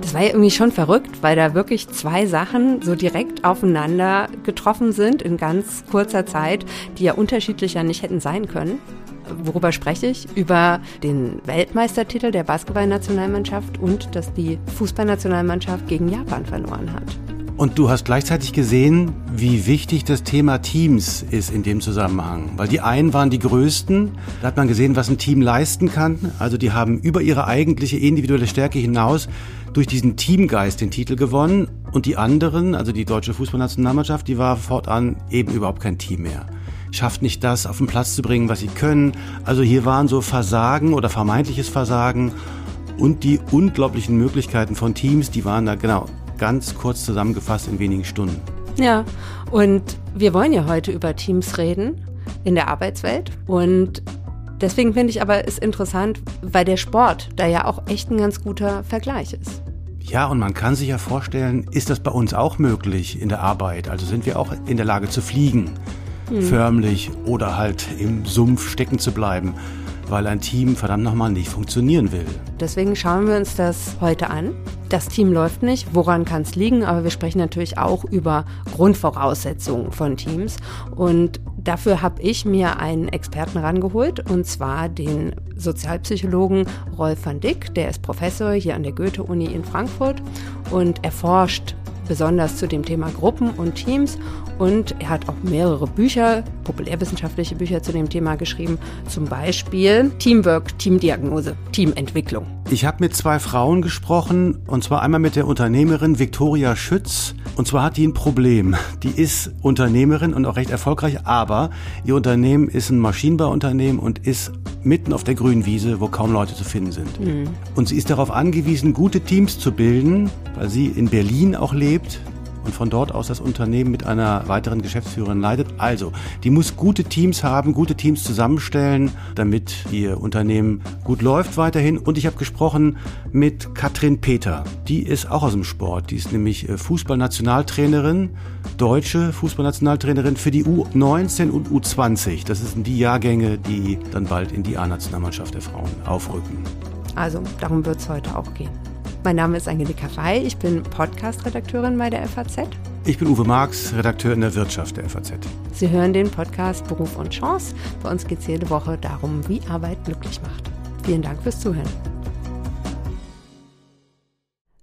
Das war ja irgendwie schon verrückt, weil da wirklich zwei Sachen so direkt aufeinander getroffen sind in ganz kurzer Zeit, die ja unterschiedlicher nicht hätten sein können. Worüber spreche ich? Über den Weltmeistertitel der Basketballnationalmannschaft und dass die Fußballnationalmannschaft gegen Japan verloren hat. Und du hast gleichzeitig gesehen, wie wichtig das Thema Teams ist in dem Zusammenhang. Weil die einen waren die größten, da hat man gesehen, was ein Team leisten kann. Also die haben über ihre eigentliche individuelle Stärke hinaus durch diesen Teamgeist den Titel gewonnen. Und die anderen, also die deutsche Fußballnationalmannschaft, die war fortan eben überhaupt kein Team mehr. Schafft nicht das auf den Platz zu bringen, was sie können. Also hier waren so Versagen oder vermeintliches Versagen und die unglaublichen Möglichkeiten von Teams, die waren da genau ganz kurz zusammengefasst in wenigen Stunden. Ja, und wir wollen ja heute über Teams reden in der Arbeitswelt. Und deswegen finde ich aber es interessant, weil der Sport da ja auch echt ein ganz guter Vergleich ist. Ja, und man kann sich ja vorstellen, ist das bei uns auch möglich in der Arbeit? Also sind wir auch in der Lage zu fliegen, hm. förmlich oder halt im Sumpf stecken zu bleiben? Weil ein Team verdammt nochmal nicht funktionieren will. Deswegen schauen wir uns das heute an. Das Team läuft nicht, woran kann es liegen, aber wir sprechen natürlich auch über Grundvoraussetzungen von Teams. Und dafür habe ich mir einen Experten rangeholt, und zwar den Sozialpsychologen Rolf van Dick. Der ist Professor hier an der Goethe-Uni in Frankfurt und erforscht besonders zu dem Thema Gruppen und Teams. Und er hat auch mehrere Bücher, populärwissenschaftliche Bücher zu dem Thema geschrieben, zum Beispiel Teamwork, Teamdiagnose, Teamentwicklung. Ich habe mit zwei Frauen gesprochen, und zwar einmal mit der Unternehmerin Viktoria Schütz. Und zwar hat die ein Problem. Die ist Unternehmerin und auch recht erfolgreich, aber ihr Unternehmen ist ein Maschinenbauunternehmen und ist mitten auf der grünen Wiese, wo kaum Leute zu finden sind. Mhm. Und sie ist darauf angewiesen, gute Teams zu bilden, weil sie in Berlin auch lebt und von dort aus das Unternehmen mit einer weiteren Geschäftsführerin leitet. Also, die muss gute Teams haben, gute Teams zusammenstellen, damit ihr Unternehmen gut läuft weiterhin. Und ich habe gesprochen mit Katrin Peter. Die ist auch aus dem Sport. Die ist nämlich äh, Fußballnationaltrainerin, deutsche Fußballnationaltrainerin für die U19 und U20. Das sind die Jahrgänge, die dann bald in die A-Nationalmannschaft der Frauen aufrücken. Also, darum wird es heute auch gehen. Mein Name ist Angelika Fey, ich bin Podcast-Redakteurin bei der FAZ. Ich bin Uwe Marx, Redakteur in der Wirtschaft der FAZ. Sie hören den Podcast Beruf und Chance. Bei uns geht es jede Woche darum, wie Arbeit glücklich macht. Vielen Dank fürs Zuhören.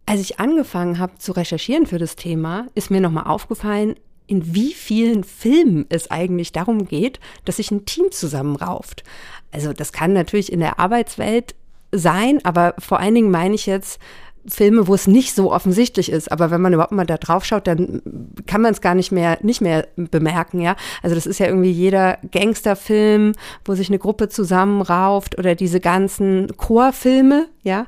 Als ich angefangen habe zu recherchieren für das Thema, ist mir nochmal aufgefallen, in wie vielen Filmen es eigentlich darum geht, dass sich ein Team zusammenrauft. Also das kann natürlich in der Arbeitswelt sein, aber vor allen Dingen meine ich jetzt Filme, wo es nicht so offensichtlich ist, aber wenn man überhaupt mal da drauf schaut, dann kann man es gar nicht mehr nicht mehr bemerken, ja. Also das ist ja irgendwie jeder Gangsterfilm, wo sich eine Gruppe zusammenrauft oder diese ganzen Chorfilme, ja.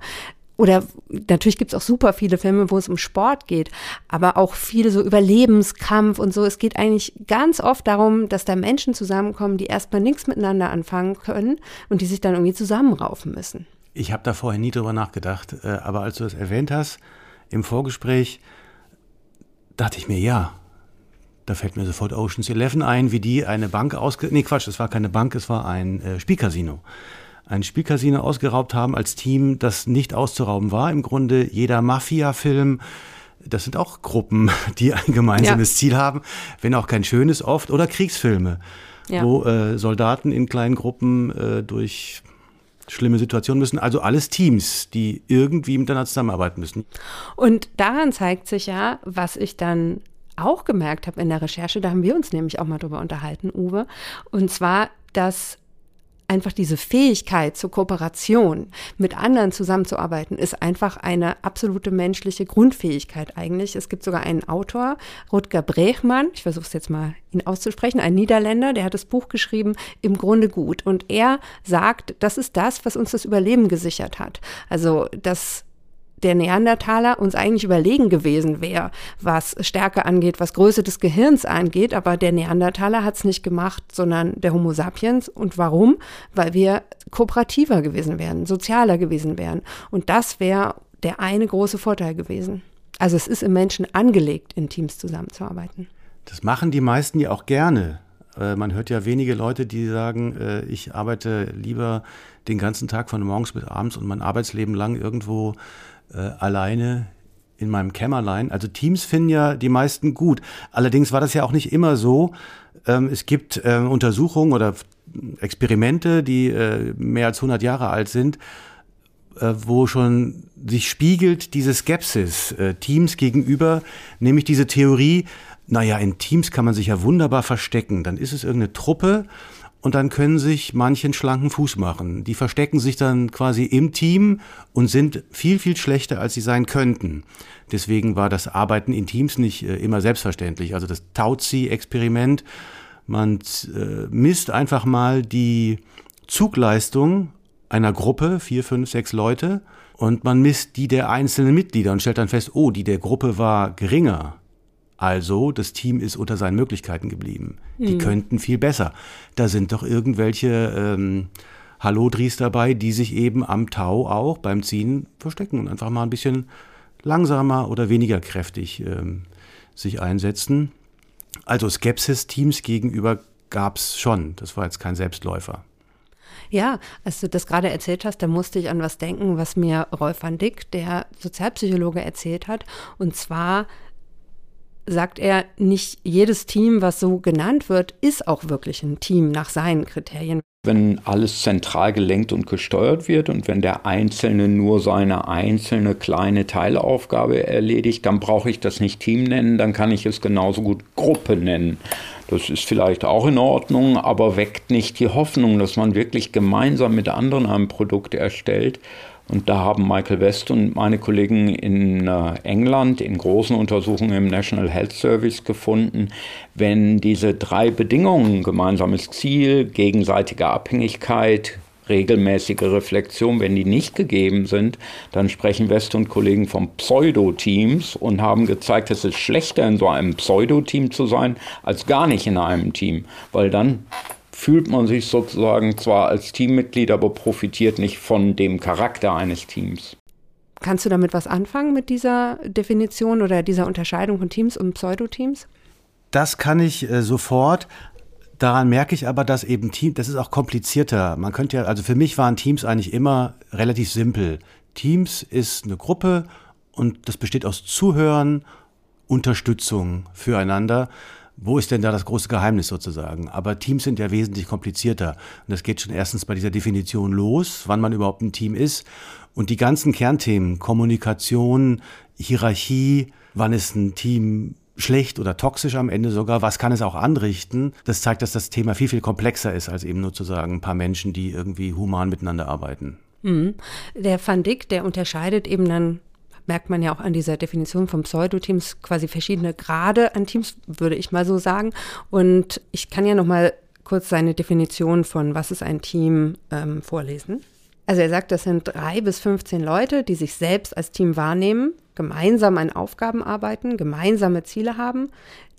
Oder natürlich gibt es auch super viele Filme, wo es um Sport geht, aber auch viele so Überlebenskampf und so. Es geht eigentlich ganz oft darum, dass da Menschen zusammenkommen, die erstmal nichts miteinander anfangen können und die sich dann irgendwie zusammenraufen müssen. Ich habe da vorher nie drüber nachgedacht, äh, aber als du das erwähnt hast im Vorgespräch, dachte ich mir, ja, da fällt mir sofort Oceans 11 ein, wie die eine Bank ausge... Nee, Quatsch, es war keine Bank, es war ein äh, Spielcasino. Ein Spielcasino ausgeraubt haben als Team, das nicht auszurauben war. Im Grunde jeder Mafia-Film, das sind auch Gruppen, die ein gemeinsames ja. Ziel haben, wenn auch kein schönes oft, oder Kriegsfilme, ja. wo äh, Soldaten in kleinen Gruppen äh, durch schlimme Situationen müssen. Also alles Teams, die irgendwie miteinander zusammenarbeiten müssen. Und daran zeigt sich ja, was ich dann auch gemerkt habe in der Recherche, da haben wir uns nämlich auch mal drüber unterhalten, Uwe, und zwar, dass einfach diese Fähigkeit zur Kooperation, mit anderen zusammenzuarbeiten, ist einfach eine absolute menschliche Grundfähigkeit eigentlich. Es gibt sogar einen Autor, Rutger Brechmann, ich versuche es jetzt mal ihn auszusprechen, ein Niederländer, der hat das Buch geschrieben, im Grunde gut. Und er sagt, das ist das, was uns das Überleben gesichert hat. Also, dass der Neandertaler uns eigentlich überlegen gewesen wäre, was Stärke angeht, was Größe des Gehirns angeht. Aber der Neandertaler hat es nicht gemacht, sondern der Homo sapiens. Und warum? Weil wir kooperativer gewesen wären, sozialer gewesen wären. Und das wäre der eine große Vorteil gewesen. Also es ist im Menschen angelegt, in Teams zusammenzuarbeiten. Das machen die meisten ja auch gerne. Äh, man hört ja wenige Leute, die sagen, äh, ich arbeite lieber den ganzen Tag von morgens bis abends und mein Arbeitsleben lang irgendwo äh, alleine in meinem Kämmerlein. Also Teams finden ja die meisten gut. Allerdings war das ja auch nicht immer so. Ähm, es gibt äh, Untersuchungen oder Experimente, die äh, mehr als 100 Jahre alt sind, äh, wo schon sich spiegelt diese Skepsis äh, Teams gegenüber, nämlich diese Theorie, naja, in Teams kann man sich ja wunderbar verstecken. Dann ist es irgendeine Truppe und dann können sich manchen schlanken Fuß machen. Die verstecken sich dann quasi im Team und sind viel, viel schlechter, als sie sein könnten. Deswegen war das Arbeiten in Teams nicht äh, immer selbstverständlich. Also das Tauzi-Experiment, man äh, misst einfach mal die Zugleistung einer Gruppe, vier, fünf, sechs Leute, und man misst die der einzelnen Mitglieder und stellt dann fest, oh, die der Gruppe war geringer. Also, das Team ist unter seinen Möglichkeiten geblieben. Die hm. könnten viel besser. Da sind doch irgendwelche ähm, Hallodris dabei, die sich eben am Tau auch beim Ziehen verstecken und einfach mal ein bisschen langsamer oder weniger kräftig ähm, sich einsetzen. Also Skepsis Teams gegenüber gab es schon. Das war jetzt kein Selbstläufer. Ja, als du das gerade erzählt hast, da musste ich an was denken, was mir Rolf van Dick, der Sozialpsychologe, erzählt hat. Und zwar sagt er, nicht jedes Team, was so genannt wird, ist auch wirklich ein Team nach seinen Kriterien. Wenn alles zentral gelenkt und gesteuert wird und wenn der Einzelne nur seine einzelne kleine Teilaufgabe erledigt, dann brauche ich das nicht Team nennen, dann kann ich es genauso gut Gruppe nennen. Das ist vielleicht auch in Ordnung, aber weckt nicht die Hoffnung, dass man wirklich gemeinsam mit anderen ein Produkt erstellt und da haben Michael West und meine Kollegen in äh, England in großen Untersuchungen im National Health Service gefunden, wenn diese drei Bedingungen, gemeinsames Ziel, gegenseitige Abhängigkeit, regelmäßige Reflexion, wenn die nicht gegeben sind, dann sprechen West und Kollegen von Pseudo-Teams und haben gezeigt, es ist schlechter in so einem Pseudo-Team zu sein, als gar nicht in einem Team, weil dann fühlt man sich sozusagen zwar als Teammitglied, aber profitiert nicht von dem Charakter eines Teams. Kannst du damit was anfangen mit dieser Definition oder dieser Unterscheidung von Teams und Pseudoteams? Das kann ich äh, sofort. Daran merke ich aber, dass eben Team, das ist auch komplizierter. Man könnte ja, also für mich waren Teams eigentlich immer relativ simpel. Teams ist eine Gruppe und das besteht aus Zuhören, Unterstützung füreinander. Wo ist denn da das große Geheimnis sozusagen? Aber Teams sind ja wesentlich komplizierter. Und das geht schon erstens bei dieser Definition los, wann man überhaupt ein Team ist. Und die ganzen Kernthemen, Kommunikation, Hierarchie, wann ist ein Team schlecht oder toxisch am Ende sogar, was kann es auch anrichten, das zeigt, dass das Thema viel, viel komplexer ist, als eben nur zu sagen, ein paar Menschen, die irgendwie human miteinander arbeiten. Mhm. Der Van Dick, der unterscheidet eben dann merkt man ja auch an dieser Definition von Pseudoteams quasi verschiedene Grade an Teams, würde ich mal so sagen. Und ich kann ja noch mal kurz seine Definition von was ist ein Team ähm, vorlesen. Also er sagt, das sind drei bis 15 Leute, die sich selbst als Team wahrnehmen, gemeinsam an Aufgaben arbeiten, gemeinsame Ziele haben,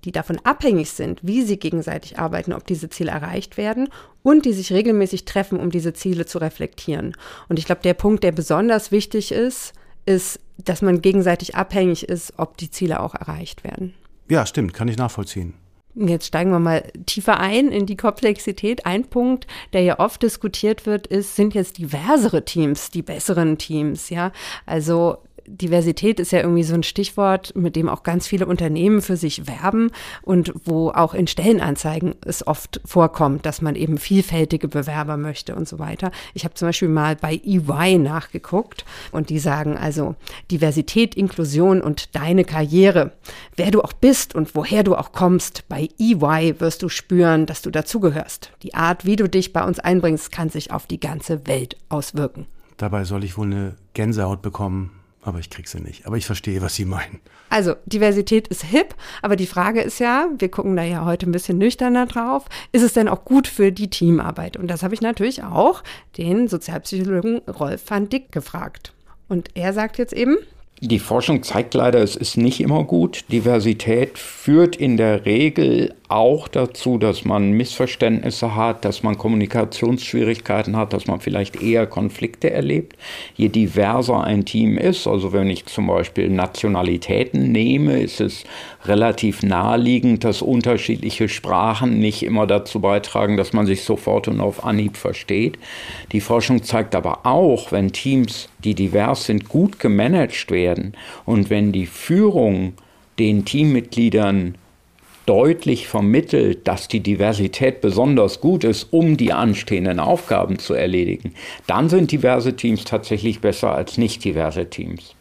die davon abhängig sind, wie sie gegenseitig arbeiten, ob diese Ziele erreicht werden und die sich regelmäßig treffen, um diese Ziele zu reflektieren. Und ich glaube, der Punkt, der besonders wichtig ist, ist, dass man gegenseitig abhängig ist, ob die Ziele auch erreicht werden. Ja, stimmt, kann ich nachvollziehen. Jetzt steigen wir mal tiefer ein in die Komplexität. Ein Punkt, der ja oft diskutiert wird, ist, sind jetzt diversere Teams die besseren Teams, ja? Also Diversität ist ja irgendwie so ein Stichwort, mit dem auch ganz viele Unternehmen für sich werben und wo auch in Stellenanzeigen es oft vorkommt, dass man eben vielfältige Bewerber möchte und so weiter. Ich habe zum Beispiel mal bei EY nachgeguckt und die sagen also Diversität, Inklusion und deine Karriere. Wer du auch bist und woher du auch kommst, bei EY wirst du spüren, dass du dazugehörst. Die Art, wie du dich bei uns einbringst, kann sich auf die ganze Welt auswirken. Dabei soll ich wohl eine Gänsehaut bekommen aber ich krieg sie nicht. Aber ich verstehe, was Sie meinen. Also, Diversität ist hip, aber die Frage ist ja, wir gucken da ja heute ein bisschen nüchterner drauf, ist es denn auch gut für die Teamarbeit? Und das habe ich natürlich auch den Sozialpsychologen Rolf van Dick gefragt. Und er sagt jetzt eben, die Forschung zeigt leider, es ist nicht immer gut. Diversität führt in der Regel auch dazu, dass man Missverständnisse hat, dass man Kommunikationsschwierigkeiten hat, dass man vielleicht eher Konflikte erlebt. Je diverser ein Team ist, also wenn ich zum Beispiel Nationalitäten nehme, ist es relativ naheliegend, dass unterschiedliche Sprachen nicht immer dazu beitragen, dass man sich sofort und auf Anhieb versteht. Die Forschung zeigt aber auch, wenn Teams, die divers sind, gut gemanagt werden und wenn die Führung den Teammitgliedern deutlich vermittelt, dass die Diversität besonders gut ist, um die anstehenden Aufgaben zu erledigen, dann sind diverse Teams tatsächlich besser als nicht diverse Teams.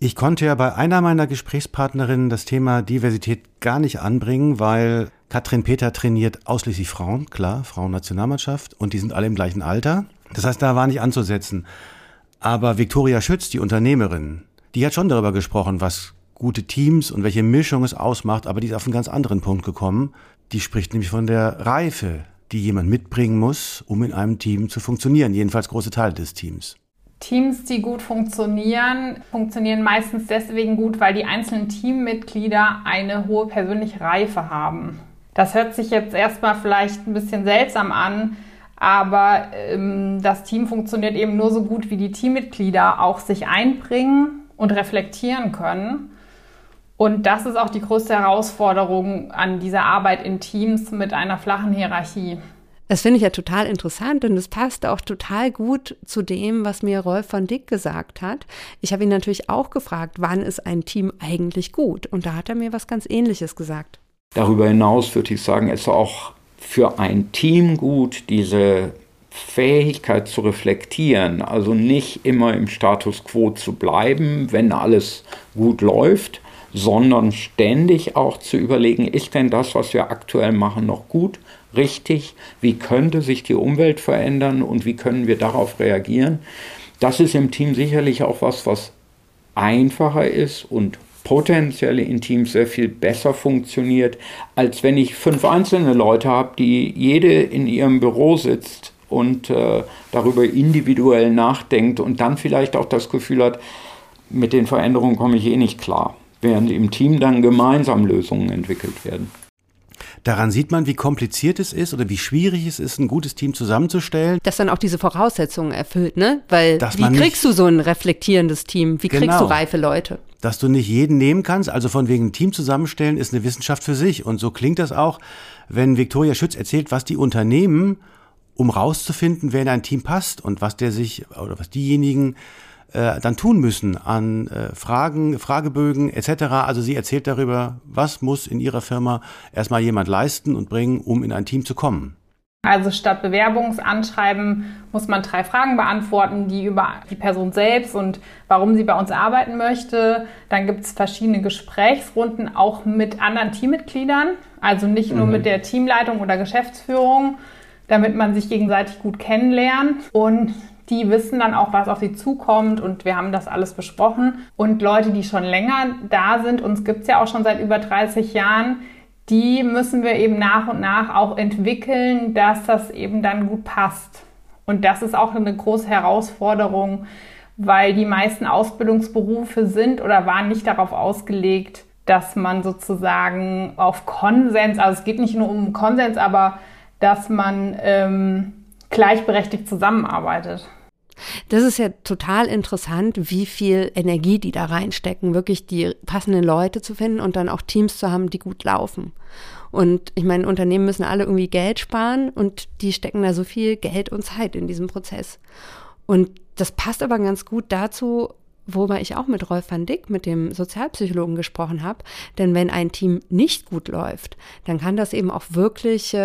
Ich konnte ja bei einer meiner Gesprächspartnerinnen das Thema Diversität gar nicht anbringen, weil Katrin Peter trainiert ausschließlich Frauen, klar, Frauennationalmannschaft, und die sind alle im gleichen Alter. Das heißt, da war nicht anzusetzen. Aber Viktoria Schütz, die Unternehmerin, die hat schon darüber gesprochen, was gute Teams und welche Mischung es ausmacht, aber die ist auf einen ganz anderen Punkt gekommen. Die spricht nämlich von der Reife, die jemand mitbringen muss, um in einem Team zu funktionieren, jedenfalls große Teile des Teams. Teams, die gut funktionieren, funktionieren meistens deswegen gut, weil die einzelnen Teammitglieder eine hohe persönliche Reife haben. Das hört sich jetzt erstmal vielleicht ein bisschen seltsam an, aber ähm, das Team funktioniert eben nur so gut, wie die Teammitglieder auch sich einbringen und reflektieren können. Und das ist auch die größte Herausforderung an dieser Arbeit in Teams mit einer flachen Hierarchie. Das finde ich ja total interessant und es passt auch total gut zu dem, was mir Rolf von Dick gesagt hat. Ich habe ihn natürlich auch gefragt, wann ist ein Team eigentlich gut? Und da hat er mir was ganz Ähnliches gesagt. Darüber hinaus würde ich sagen, ist auch für ein Team gut, diese Fähigkeit zu reflektieren, also nicht immer im Status quo zu bleiben, wenn alles gut läuft, sondern ständig auch zu überlegen, ist denn das, was wir aktuell machen, noch gut, richtig? Wie könnte sich die Umwelt verändern und wie können wir darauf reagieren? Das ist im Team sicherlich auch was, was einfacher ist und potenziell in Teams sehr viel besser funktioniert, als wenn ich fünf einzelne Leute habe, die jede in ihrem Büro sitzt und äh, darüber individuell nachdenkt und dann vielleicht auch das Gefühl hat, mit den Veränderungen komme ich eh nicht klar während im Team dann gemeinsam Lösungen entwickelt werden. Daran sieht man, wie kompliziert es ist oder wie schwierig es ist, ein gutes Team zusammenzustellen. Das dann auch diese Voraussetzungen erfüllt, ne? Weil Dass wie kriegst du so ein reflektierendes Team? Wie genau, kriegst du reife Leute? Dass du nicht jeden nehmen kannst, also von wegen ein Team zusammenstellen, ist eine Wissenschaft für sich. Und so klingt das auch, wenn Viktoria Schütz erzählt, was die Unternehmen, um rauszufinden, wer in ein Team passt und was der sich oder was diejenigen äh, dann tun müssen an äh, Fragen, Fragebögen etc. Also sie erzählt darüber, was muss in ihrer Firma erstmal jemand leisten und bringen, um in ein Team zu kommen. Also statt Bewerbungsanschreiben muss man drei Fragen beantworten, die über die Person selbst und warum sie bei uns arbeiten möchte. Dann gibt es verschiedene Gesprächsrunden auch mit anderen Teammitgliedern, also nicht nur mhm. mit der Teamleitung oder Geschäftsführung, damit man sich gegenseitig gut kennenlernt. Und die wissen dann auch, was auf sie zukommt und wir haben das alles besprochen. Und Leute, die schon länger da sind, uns gibt es ja auch schon seit über 30 Jahren, die müssen wir eben nach und nach auch entwickeln, dass das eben dann gut passt. Und das ist auch eine große Herausforderung, weil die meisten Ausbildungsberufe sind oder waren nicht darauf ausgelegt, dass man sozusagen auf Konsens, also es geht nicht nur um Konsens, aber dass man ähm, gleichberechtigt zusammenarbeitet. Das ist ja total interessant, wie viel Energie die da reinstecken, wirklich die passenden Leute zu finden und dann auch Teams zu haben, die gut laufen. Und ich meine, Unternehmen müssen alle irgendwie Geld sparen und die stecken da so viel Geld und Zeit in diesem Prozess. Und das passt aber ganz gut dazu, wobei ich auch mit Rolf van Dick, mit dem Sozialpsychologen gesprochen habe. Denn wenn ein Team nicht gut läuft, dann kann das eben auch wirklich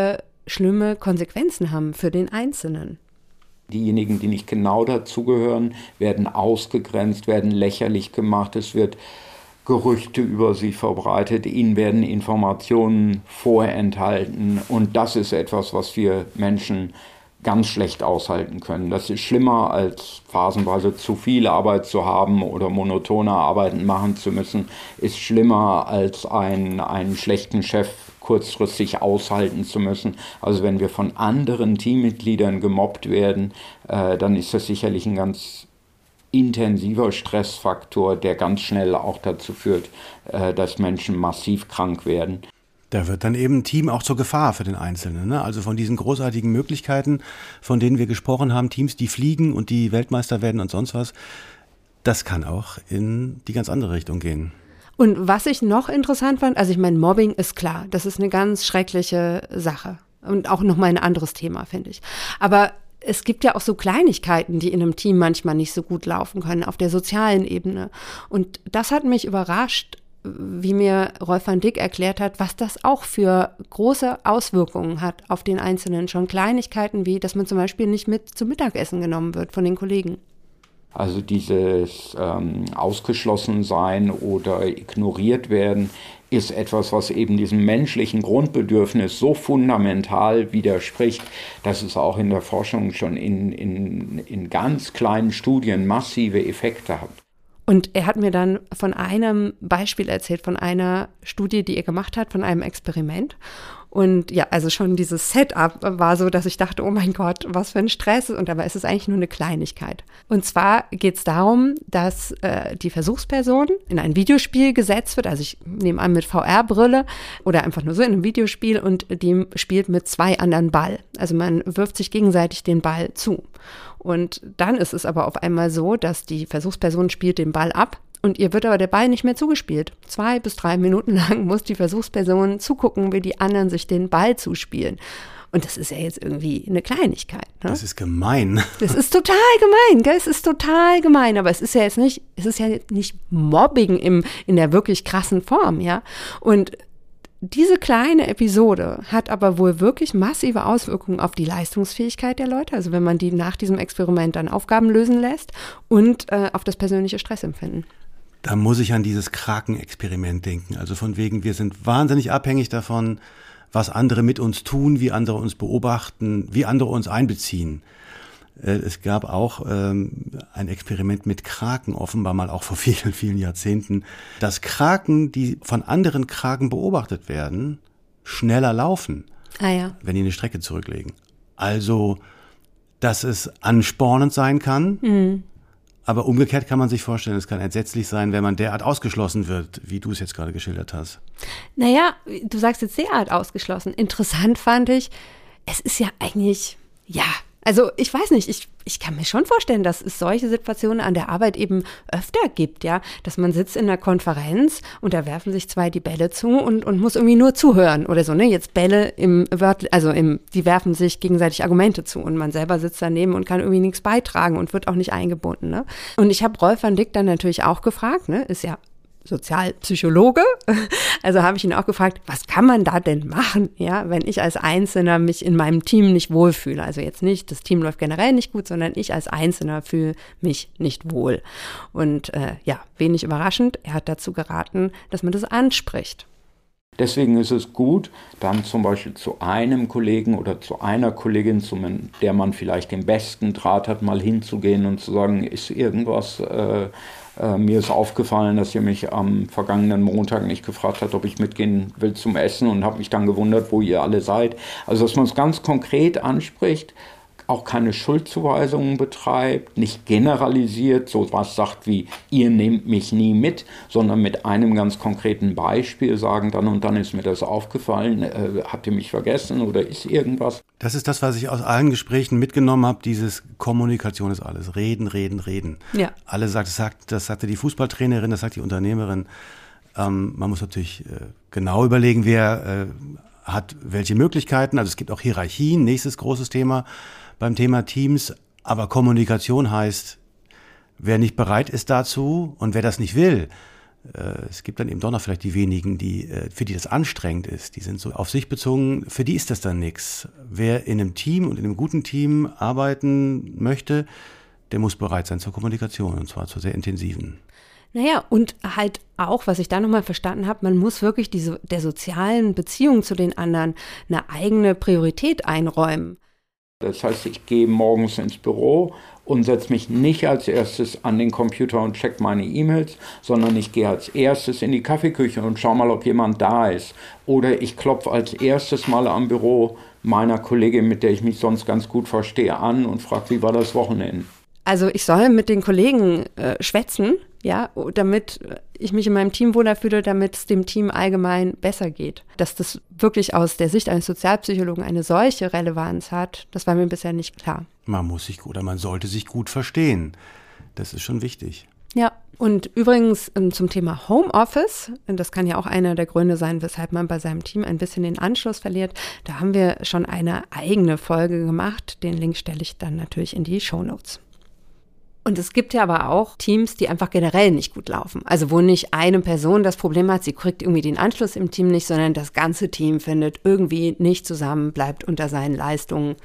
schlimme Konsequenzen haben für den Einzelnen. Diejenigen, die nicht genau dazugehören, werden ausgegrenzt, werden lächerlich gemacht. Es wird Gerüchte über sie verbreitet, ihnen werden Informationen vorenthalten. Und das ist etwas, was wir Menschen ganz schlecht aushalten können. Das ist schlimmer, als phasenweise zu viel Arbeit zu haben oder monotone Arbeiten machen zu müssen, ist schlimmer, als einen, einen schlechten Chef kurzfristig aushalten zu müssen. Also wenn wir von anderen Teammitgliedern gemobbt werden, äh, dann ist das sicherlich ein ganz intensiver Stressfaktor, der ganz schnell auch dazu führt, äh, dass Menschen massiv krank werden. Da wird dann eben Team auch zur Gefahr für den Einzelnen. Ne? Also von diesen großartigen Möglichkeiten, von denen wir gesprochen haben, Teams, die fliegen und die Weltmeister werden und sonst was, das kann auch in die ganz andere Richtung gehen. Und was ich noch interessant fand, also ich meine, Mobbing ist klar, das ist eine ganz schreckliche Sache. Und auch nochmal ein anderes Thema, finde ich. Aber es gibt ja auch so Kleinigkeiten, die in einem Team manchmal nicht so gut laufen können, auf der sozialen Ebene. Und das hat mich überrascht, wie mir Rolf van Dick erklärt hat, was das auch für große Auswirkungen hat auf den Einzelnen. Schon Kleinigkeiten wie, dass man zum Beispiel nicht mit zum Mittagessen genommen wird von den Kollegen. Also dieses ähm, Ausgeschlossensein oder ignoriert werden ist etwas, was eben diesem menschlichen Grundbedürfnis so fundamental widerspricht, dass es auch in der Forschung schon in, in, in ganz kleinen Studien massive Effekte hat. Und er hat mir dann von einem Beispiel erzählt, von einer Studie, die er gemacht hat, von einem Experiment. Und ja, also schon dieses Setup war so, dass ich dachte, oh mein Gott, was für ein Stress. Und dabei ist es eigentlich nur eine Kleinigkeit. Und zwar geht es darum, dass äh, die Versuchsperson in ein Videospiel gesetzt wird. Also ich nehme an mit VR-Brille oder einfach nur so in einem Videospiel und die spielt mit zwei anderen Ball. Also man wirft sich gegenseitig den Ball zu. Und dann ist es aber auf einmal so, dass die Versuchsperson spielt den Ball ab und ihr wird aber der Ball nicht mehr zugespielt. Zwei bis drei Minuten lang muss die Versuchsperson zugucken, wie die anderen sich den Ball zuspielen. Und das ist ja jetzt irgendwie eine Kleinigkeit. Ne? Das ist gemein. Das ist total gemein, gell? Es ist total gemein, aber es ist ja jetzt nicht, es ist ja nicht Mobbing im, in der wirklich krassen Form, ja. Und diese kleine Episode hat aber wohl wirklich massive Auswirkungen auf die Leistungsfähigkeit der Leute, also wenn man die nach diesem Experiment dann Aufgaben lösen lässt und äh, auf das persönliche Stressempfinden. Da muss ich an dieses Kraken-Experiment denken. Also von wegen, wir sind wahnsinnig abhängig davon, was andere mit uns tun, wie andere uns beobachten, wie andere uns einbeziehen. Äh, es gab auch ähm, ein Experiment mit Kraken, offenbar mal auch vor vielen, vielen Jahrzehnten, dass Kraken, die von anderen Kraken beobachtet werden, schneller laufen, ah, ja. wenn die eine Strecke zurücklegen. Also, dass es anspornend sein kann, mhm. Aber umgekehrt kann man sich vorstellen, es kann entsetzlich sein, wenn man derart ausgeschlossen wird, wie du es jetzt gerade geschildert hast. Naja, du sagst jetzt derart ausgeschlossen. Interessant fand ich, es ist ja eigentlich, ja, also ich weiß nicht, ich, ich kann mir schon vorstellen, dass es solche Situationen an der Arbeit eben öfter gibt, ja, dass man sitzt in einer Konferenz und da werfen sich zwei die Bälle zu und, und muss irgendwie nur zuhören oder so, ne? Jetzt Bälle im Wört, also im, die werfen sich gegenseitig Argumente zu und man selber sitzt daneben und kann irgendwie nichts beitragen und wird auch nicht eingebunden, ne? Und ich habe Rolf van Dick dann natürlich auch gefragt, ne? Ist ja Sozialpsychologe. Also habe ich ihn auch gefragt, was kann man da denn machen, ja, wenn ich als Einzelner mich in meinem Team nicht wohlfühle. Also jetzt nicht, das Team läuft generell nicht gut, sondern ich als Einzelner fühle mich nicht wohl. Und äh, ja, wenig überraschend, er hat dazu geraten, dass man das anspricht. Deswegen ist es gut, dann zum Beispiel zu einem Kollegen oder zu einer Kollegin, zu der man vielleicht den besten Draht hat, mal hinzugehen und zu sagen, ist irgendwas, äh, äh, mir ist aufgefallen, dass ihr mich am vergangenen Montag nicht gefragt habt, ob ich mitgehen will zum Essen und habe mich dann gewundert, wo ihr alle seid. Also dass man es ganz konkret anspricht, auch keine Schuldzuweisungen betreibt, nicht generalisiert, so was sagt wie, ihr nehmt mich nie mit, sondern mit einem ganz konkreten Beispiel sagen, dann und dann ist mir das aufgefallen, äh, habt ihr mich vergessen oder ist irgendwas. Das ist das, was ich aus allen Gesprächen mitgenommen habe, dieses Kommunikation ist alles, reden, reden, reden. Ja. Alle sagt, das, sagt, das sagte die Fußballtrainerin, das sagt die Unternehmerin. Ähm, man muss natürlich äh, genau überlegen, wer äh, hat welche Möglichkeiten. Also es gibt auch Hierarchien, nächstes großes Thema beim Thema Teams. Aber Kommunikation heißt, wer nicht bereit ist dazu und wer das nicht will, äh, es gibt dann eben doch noch vielleicht die wenigen, die, äh, für die das anstrengend ist. Die sind so auf sich bezogen, für die ist das dann nichts. Wer in einem Team und in einem guten Team arbeiten möchte, der muss bereit sein zur Kommunikation und zwar zur sehr intensiven. Naja, und halt auch, was ich da nochmal verstanden habe, man muss wirklich diese, der sozialen Beziehung zu den anderen eine eigene Priorität einräumen. Das heißt, ich gehe morgens ins Büro und setze mich nicht als erstes an den Computer und check meine E-Mails, sondern ich gehe als erstes in die Kaffeeküche und schaue mal, ob jemand da ist. Oder ich klopfe als erstes mal am Büro meiner Kollegin, mit der ich mich sonst ganz gut verstehe, an und frage, wie war das Wochenende. Also ich soll mit den Kollegen äh, schwätzen ja, damit ich mich in meinem Team wohler fühle, damit es dem Team allgemein besser geht. Dass das wirklich aus der Sicht eines Sozialpsychologen eine solche Relevanz hat, das war mir bisher nicht klar. Man muss sich oder man sollte sich gut verstehen. Das ist schon wichtig. Ja, und übrigens ähm, zum Thema Homeoffice, das kann ja auch einer der Gründe sein, weshalb man bei seinem Team ein bisschen den Anschluss verliert. Da haben wir schon eine eigene Folge gemacht. Den Link stelle ich dann natürlich in die Show Notes. Und es gibt ja aber auch Teams, die einfach generell nicht gut laufen. Also wo nicht eine Person das Problem hat, sie kriegt irgendwie den Anschluss im Team nicht, sondern das ganze Team findet irgendwie nicht zusammen, bleibt unter seinen Leistungen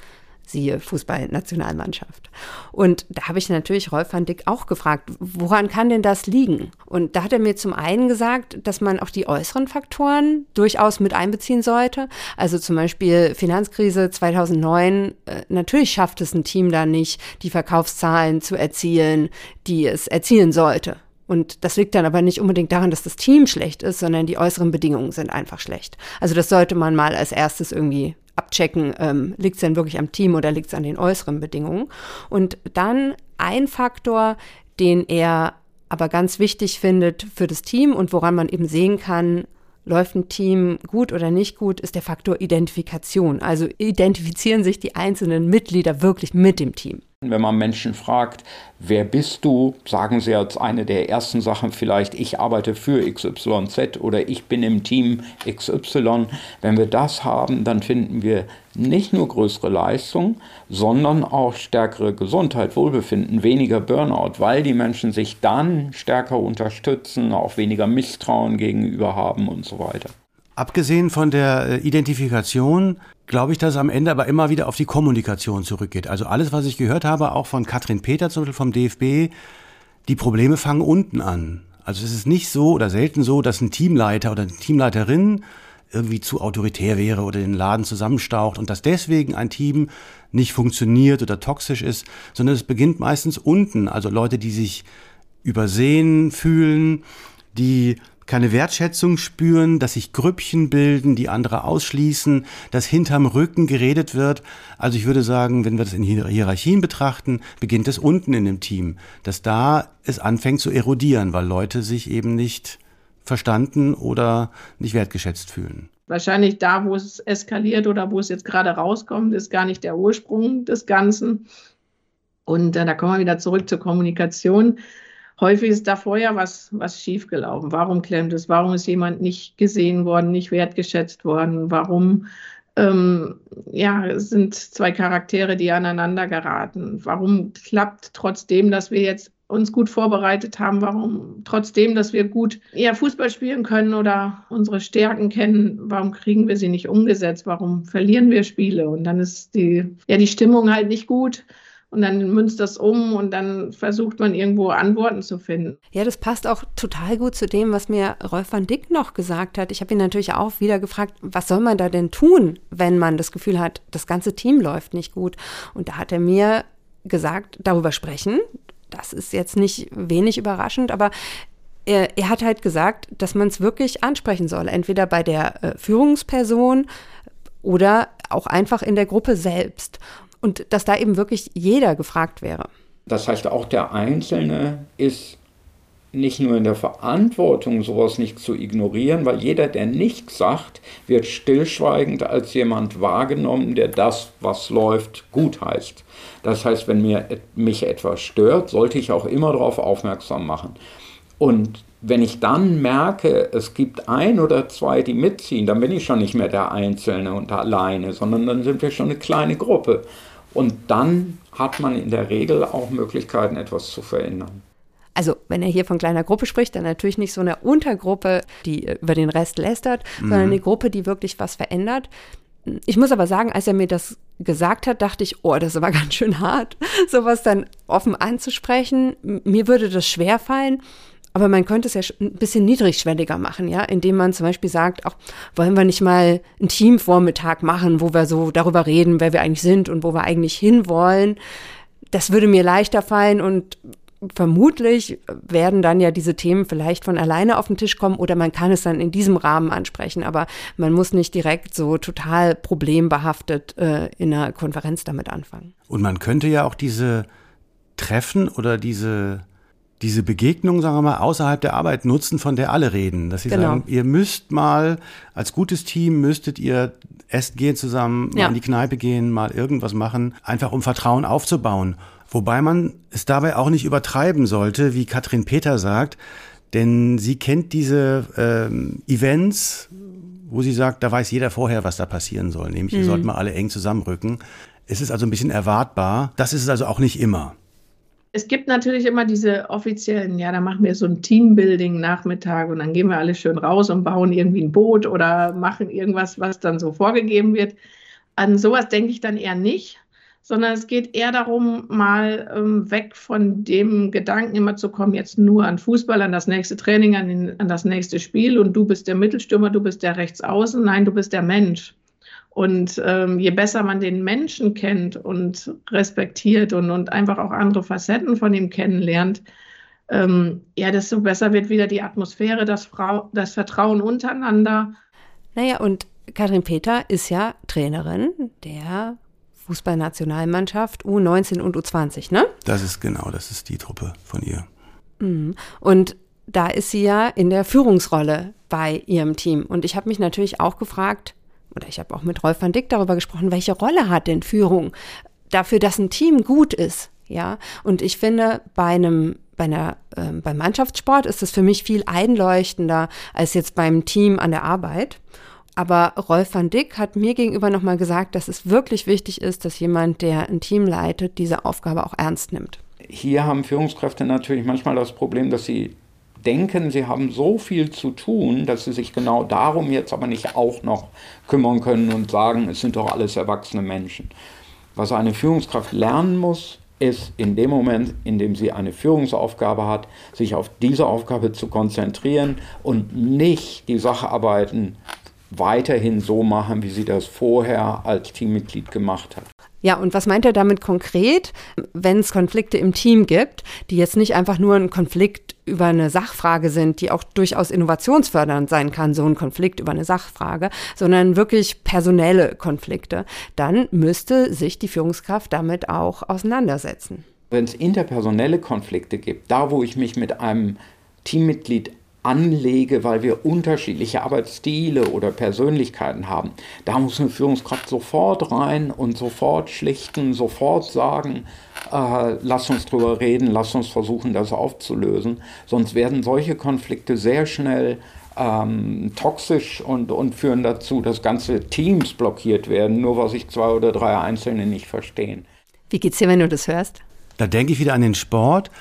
siehe Fußballnationalmannschaft. Und da habe ich natürlich Rolf van Dick auch gefragt, woran kann denn das liegen? Und da hat er mir zum einen gesagt, dass man auch die äußeren Faktoren durchaus mit einbeziehen sollte. Also zum Beispiel Finanzkrise 2009, äh, natürlich schafft es ein Team da nicht, die Verkaufszahlen zu erzielen, die es erzielen sollte. Und das liegt dann aber nicht unbedingt daran, dass das Team schlecht ist, sondern die äußeren Bedingungen sind einfach schlecht. Also das sollte man mal als erstes irgendwie abchecken, ähm, liegt es denn wirklich am Team oder liegt es an den äußeren Bedingungen. Und dann ein Faktor, den er aber ganz wichtig findet für das Team und woran man eben sehen kann, läuft ein Team gut oder nicht gut, ist der Faktor Identifikation. Also identifizieren sich die einzelnen Mitglieder wirklich mit dem Team. Wenn man Menschen fragt, wer bist du, sagen sie als eine der ersten Sachen vielleicht, ich arbeite für XYZ oder ich bin im Team XY. Wenn wir das haben, dann finden wir nicht nur größere Leistung, sondern auch stärkere Gesundheit, Wohlbefinden, weniger Burnout, weil die Menschen sich dann stärker unterstützen, auch weniger Misstrauen gegenüber haben und so weiter. Abgesehen von der äh, Identifikation glaube ich, dass es am Ende aber immer wieder auf die Kommunikation zurückgeht. Also alles, was ich gehört habe, auch von Katrin Peter zum Beispiel vom DFB, die Probleme fangen unten an. Also es ist nicht so oder selten so, dass ein Teamleiter oder eine Teamleiterin irgendwie zu autoritär wäre oder den Laden zusammenstaucht und dass deswegen ein Team nicht funktioniert oder toxisch ist, sondern es beginnt meistens unten. Also Leute, die sich übersehen fühlen, die keine Wertschätzung spüren, dass sich Grüppchen bilden, die andere ausschließen, dass hinterm Rücken geredet wird. Also ich würde sagen, wenn wir das in Hierarchien betrachten, beginnt es unten in dem Team, dass da es anfängt zu erodieren, weil Leute sich eben nicht verstanden oder nicht wertgeschätzt fühlen. Wahrscheinlich da, wo es eskaliert oder wo es jetzt gerade rauskommt, ist gar nicht der Ursprung des Ganzen. Und äh, da kommen wir wieder zurück zur Kommunikation häufig ist da vorher was, was schiefgelaufen. Warum klemmt es? Warum ist jemand nicht gesehen worden, nicht wertgeschätzt worden? Warum ähm, ja, sind zwei Charaktere, die aneinander geraten? Warum klappt trotzdem, dass wir jetzt uns gut vorbereitet haben, warum trotzdem, dass wir gut eher Fußball spielen können oder unsere Stärken kennen, warum kriegen wir sie nicht umgesetzt, warum verlieren wir Spiele und dann ist die, ja, die Stimmung halt nicht gut und dann münzt das um und dann versucht man irgendwo Antworten zu finden. Ja, das passt auch total gut zu dem, was mir Rolf van Dick noch gesagt hat. Ich habe ihn natürlich auch wieder gefragt, was soll man da denn tun, wenn man das Gefühl hat, das ganze Team läuft nicht gut. Und da hat er mir gesagt, darüber sprechen. Das ist jetzt nicht wenig überraschend, aber er, er hat halt gesagt, dass man es wirklich ansprechen soll, entweder bei der äh, Führungsperson oder auch einfach in der Gruppe selbst. Und dass da eben wirklich jeder gefragt wäre. Das heißt, auch der Einzelne ist nicht nur in der Verantwortung, sowas nicht zu ignorieren, weil jeder, der nichts sagt, wird stillschweigend als jemand wahrgenommen, der das, was läuft, gut heißt. Das heißt, wenn mir, mich etwas stört, sollte ich auch immer darauf aufmerksam machen. Und wenn ich dann merke, es gibt ein oder zwei, die mitziehen, dann bin ich schon nicht mehr der Einzelne und alleine, sondern dann sind wir schon eine kleine Gruppe. Und dann hat man in der Regel auch Möglichkeiten, etwas zu verändern. Also, wenn er hier von kleiner Gruppe spricht, dann natürlich nicht so eine Untergruppe, die über den Rest lästert, mhm. sondern eine Gruppe, die wirklich was verändert. Ich muss aber sagen, als er mir das gesagt hat, dachte ich, oh, das war ganz schön hart, sowas dann offen anzusprechen. Mir würde das schwer fallen. Aber man könnte es ja ein bisschen niedrigschwelliger machen, ja, indem man zum Beispiel sagt, auch wollen wir nicht mal einen Teamvormittag machen, wo wir so darüber reden, wer wir eigentlich sind und wo wir eigentlich hinwollen. Das würde mir leichter fallen und vermutlich werden dann ja diese Themen vielleicht von alleine auf den Tisch kommen oder man kann es dann in diesem Rahmen ansprechen, aber man muss nicht direkt so total problembehaftet äh, in einer Konferenz damit anfangen. Und man könnte ja auch diese Treffen oder diese diese Begegnung, sagen wir mal, außerhalb der Arbeit nutzen, von der alle reden. Dass sie genau. sagen, ihr müsst mal, als gutes Team müsstet ihr essen gehen zusammen, ja. mal in die Kneipe gehen, mal irgendwas machen, einfach um Vertrauen aufzubauen. Wobei man es dabei auch nicht übertreiben sollte, wie Katrin Peter sagt, denn sie kennt diese ähm, Events, wo sie sagt, da weiß jeder vorher, was da passieren soll. Nämlich, mhm. ihr sollt mal alle eng zusammenrücken. Es ist also ein bisschen erwartbar. Das ist es also auch nicht immer. Es gibt natürlich immer diese offiziellen, ja, da machen wir so ein Teambuilding-Nachmittag und dann gehen wir alle schön raus und bauen irgendwie ein Boot oder machen irgendwas, was dann so vorgegeben wird. An sowas denke ich dann eher nicht, sondern es geht eher darum, mal ähm, weg von dem Gedanken immer zu kommen, jetzt nur an Fußball, an das nächste Training, an, den, an das nächste Spiel und du bist der Mittelstürmer, du bist der Rechtsaußen. Nein, du bist der Mensch. Und ähm, je besser man den Menschen kennt und respektiert und, und einfach auch andere Facetten von ihm kennenlernt, ähm, ja, desto besser wird wieder die Atmosphäre, das, Frau, das Vertrauen untereinander. Naja, und Kathrin Peter ist ja Trainerin der Fußballnationalmannschaft U19 und U20, ne? Das ist genau, das ist die Truppe von ihr. Mhm. Und da ist sie ja in der Führungsrolle bei ihrem Team. Und ich habe mich natürlich auch gefragt, oder ich habe auch mit Rolf van Dick darüber gesprochen, welche Rolle hat denn Führung dafür, dass ein Team gut ist? Ja, und ich finde, bei einem bei einer, äh, beim Mannschaftssport ist es für mich viel einleuchtender als jetzt beim Team an der Arbeit. Aber Rolf van Dick hat mir gegenüber nochmal gesagt, dass es wirklich wichtig ist, dass jemand, der ein Team leitet, diese Aufgabe auch ernst nimmt. Hier haben Führungskräfte natürlich manchmal das Problem, dass sie denken, sie haben so viel zu tun, dass sie sich genau darum jetzt aber nicht auch noch kümmern können und sagen, es sind doch alles erwachsene Menschen. Was eine Führungskraft lernen muss, ist in dem Moment, in dem sie eine Führungsaufgabe hat, sich auf diese Aufgabe zu konzentrieren und nicht die Sacharbeiten weiterhin so machen, wie sie das vorher als Teammitglied gemacht hat. Ja, und was meint er damit konkret, wenn es Konflikte im Team gibt, die jetzt nicht einfach nur ein Konflikt über eine Sachfrage sind, die auch durchaus innovationsfördernd sein kann, so ein Konflikt über eine Sachfrage, sondern wirklich personelle Konflikte, dann müsste sich die Führungskraft damit auch auseinandersetzen. Wenn es interpersonelle Konflikte gibt, da wo ich mich mit einem Teammitglied anlege, weil wir unterschiedliche Arbeitsstile oder Persönlichkeiten haben. Da muss eine Führungskraft sofort rein und sofort schlichten, sofort sagen, äh, lass uns drüber reden, lass uns versuchen, das aufzulösen. Sonst werden solche Konflikte sehr schnell ähm, toxisch und, und führen dazu, dass ganze Teams blockiert werden, nur weil sich zwei oder drei Einzelne nicht verstehen. Wie geht's dir, wenn du das hörst? Da denke ich wieder an den Sport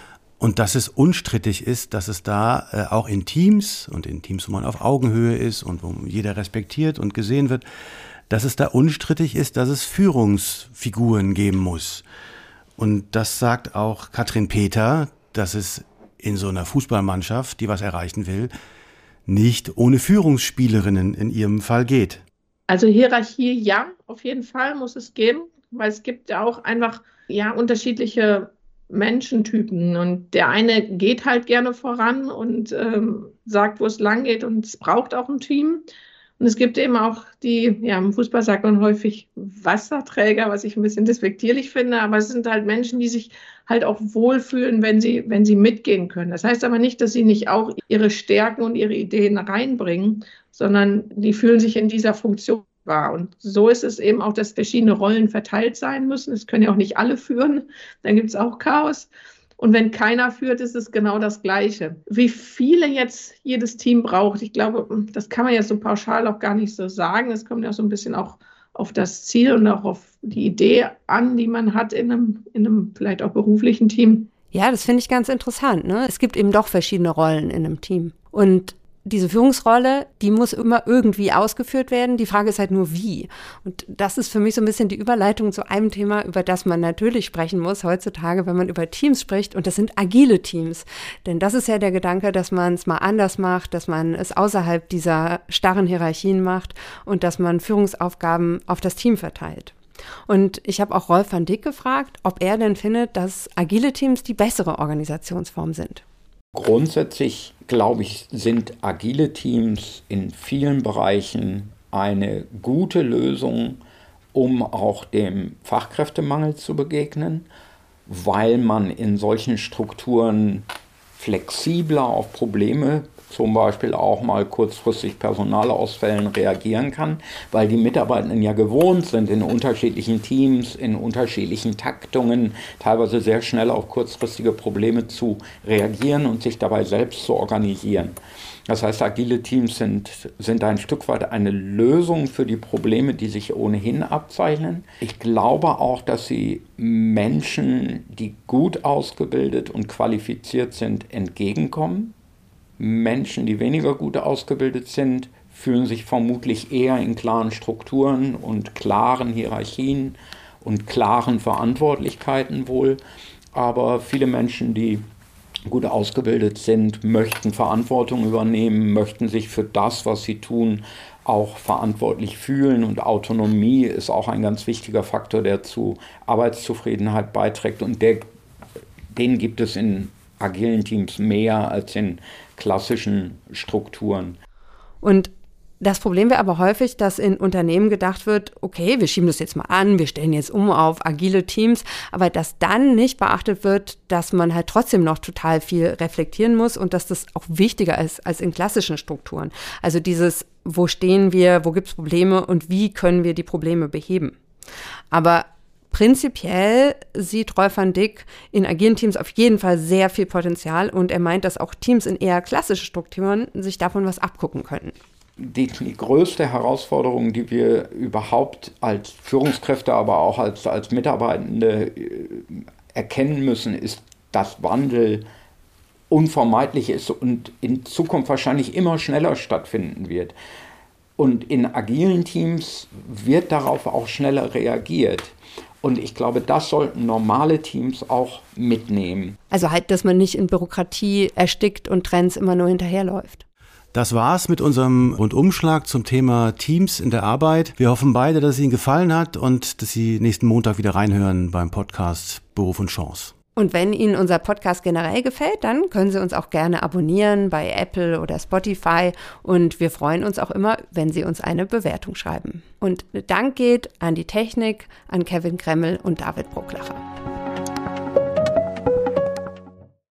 und dass es unstrittig ist, dass es da äh, auch in Teams und in Teams, wo man auf Augenhöhe ist und wo jeder respektiert und gesehen wird, dass es da unstrittig ist, dass es Führungsfiguren geben muss. Und das sagt auch Katrin Peter, dass es in so einer Fußballmannschaft, die was erreichen will, nicht ohne Führungsspielerinnen in ihrem Fall geht. Also Hierarchie, ja, auf jeden Fall muss es geben, weil es gibt ja auch einfach ja unterschiedliche Menschentypen. Und der eine geht halt gerne voran und ähm, sagt, wo es lang geht und es braucht auch ein Team. Und es gibt eben auch die, ja, im Fußball sagt man häufig Wasserträger, was ich ein bisschen despektierlich finde, aber es sind halt Menschen, die sich halt auch wohlfühlen, wenn sie, wenn sie mitgehen können. Das heißt aber nicht, dass sie nicht auch ihre Stärken und ihre Ideen reinbringen, sondern die fühlen sich in dieser Funktion war. Und so ist es eben auch, dass verschiedene Rollen verteilt sein müssen. Es können ja auch nicht alle führen, dann gibt es auch Chaos. Und wenn keiner führt, ist es genau das Gleiche. Wie viele jetzt jedes Team braucht, ich glaube, das kann man ja so pauschal auch gar nicht so sagen. Es kommt ja so ein bisschen auch auf das Ziel und auch auf die Idee an, die man hat in einem, in einem vielleicht auch beruflichen Team. Ja, das finde ich ganz interessant. Ne? Es gibt eben doch verschiedene Rollen in einem Team. Und diese Führungsrolle, die muss immer irgendwie ausgeführt werden. Die Frage ist halt nur wie. Und das ist für mich so ein bisschen die Überleitung zu einem Thema, über das man natürlich sprechen muss heutzutage, wenn man über Teams spricht. Und das sind agile Teams. Denn das ist ja der Gedanke, dass man es mal anders macht, dass man es außerhalb dieser starren Hierarchien macht und dass man Führungsaufgaben auf das Team verteilt. Und ich habe auch Rolf van Dick gefragt, ob er denn findet, dass agile Teams die bessere Organisationsform sind. Grundsätzlich, glaube ich, sind agile Teams in vielen Bereichen eine gute Lösung, um auch dem Fachkräftemangel zu begegnen, weil man in solchen Strukturen flexibler auf Probleme zum Beispiel auch mal kurzfristig Personalausfällen reagieren kann, weil die Mitarbeitenden ja gewohnt sind, in unterschiedlichen Teams, in unterschiedlichen Taktungen teilweise sehr schnell auf kurzfristige Probleme zu reagieren und sich dabei selbst zu organisieren. Das heißt, agile Teams sind, sind ein Stück weit eine Lösung für die Probleme, die sich ohnehin abzeichnen. Ich glaube auch, dass sie Menschen, die gut ausgebildet und qualifiziert sind, entgegenkommen. Menschen, die weniger gut ausgebildet sind, fühlen sich vermutlich eher in klaren Strukturen und klaren Hierarchien und klaren Verantwortlichkeiten wohl. Aber viele Menschen, die gut ausgebildet sind, möchten Verantwortung übernehmen, möchten sich für das, was sie tun, auch verantwortlich fühlen. Und Autonomie ist auch ein ganz wichtiger Faktor, der zu Arbeitszufriedenheit beiträgt. Und der, den gibt es in agilen Teams mehr als in klassischen Strukturen. Und das Problem wäre aber häufig, dass in Unternehmen gedacht wird, okay, wir schieben das jetzt mal an, wir stellen jetzt um auf agile Teams, aber dass dann nicht beachtet wird, dass man halt trotzdem noch total viel reflektieren muss und dass das auch wichtiger ist als in klassischen Strukturen. Also dieses, wo stehen wir, wo gibt es Probleme und wie können wir die Probleme beheben. Aber Prinzipiell sieht Rolf van Dick in agilen Teams auf jeden Fall sehr viel Potenzial und er meint, dass auch Teams in eher klassischen Strukturen sich davon was abgucken können. Die, die, größte Herausforderung, die wir überhaupt als Führungskräfte, aber auch als, als Mitarbeitende äh, erkennen müssen, ist, dass Wandel unvermeidlich ist und in Zukunft wahrscheinlich immer schneller stattfinden wird. Und in agilen Teams wird darauf auch schneller reagiert. Und ich glaube, das sollten normale Teams auch mitnehmen. Also halt, dass man nicht in Bürokratie erstickt und Trends immer nur hinterherläuft. Das war's mit unserem Rundumschlag zum Thema Teams in der Arbeit. Wir hoffen beide, dass es Ihnen gefallen hat und dass Sie nächsten Montag wieder reinhören beim Podcast Beruf und Chance. Und wenn Ihnen unser Podcast generell gefällt, dann können Sie uns auch gerne abonnieren bei Apple oder Spotify. Und wir freuen uns auch immer, wenn Sie uns eine Bewertung schreiben. Und Dank geht an die Technik, an Kevin Kremmel und David Brucklacher.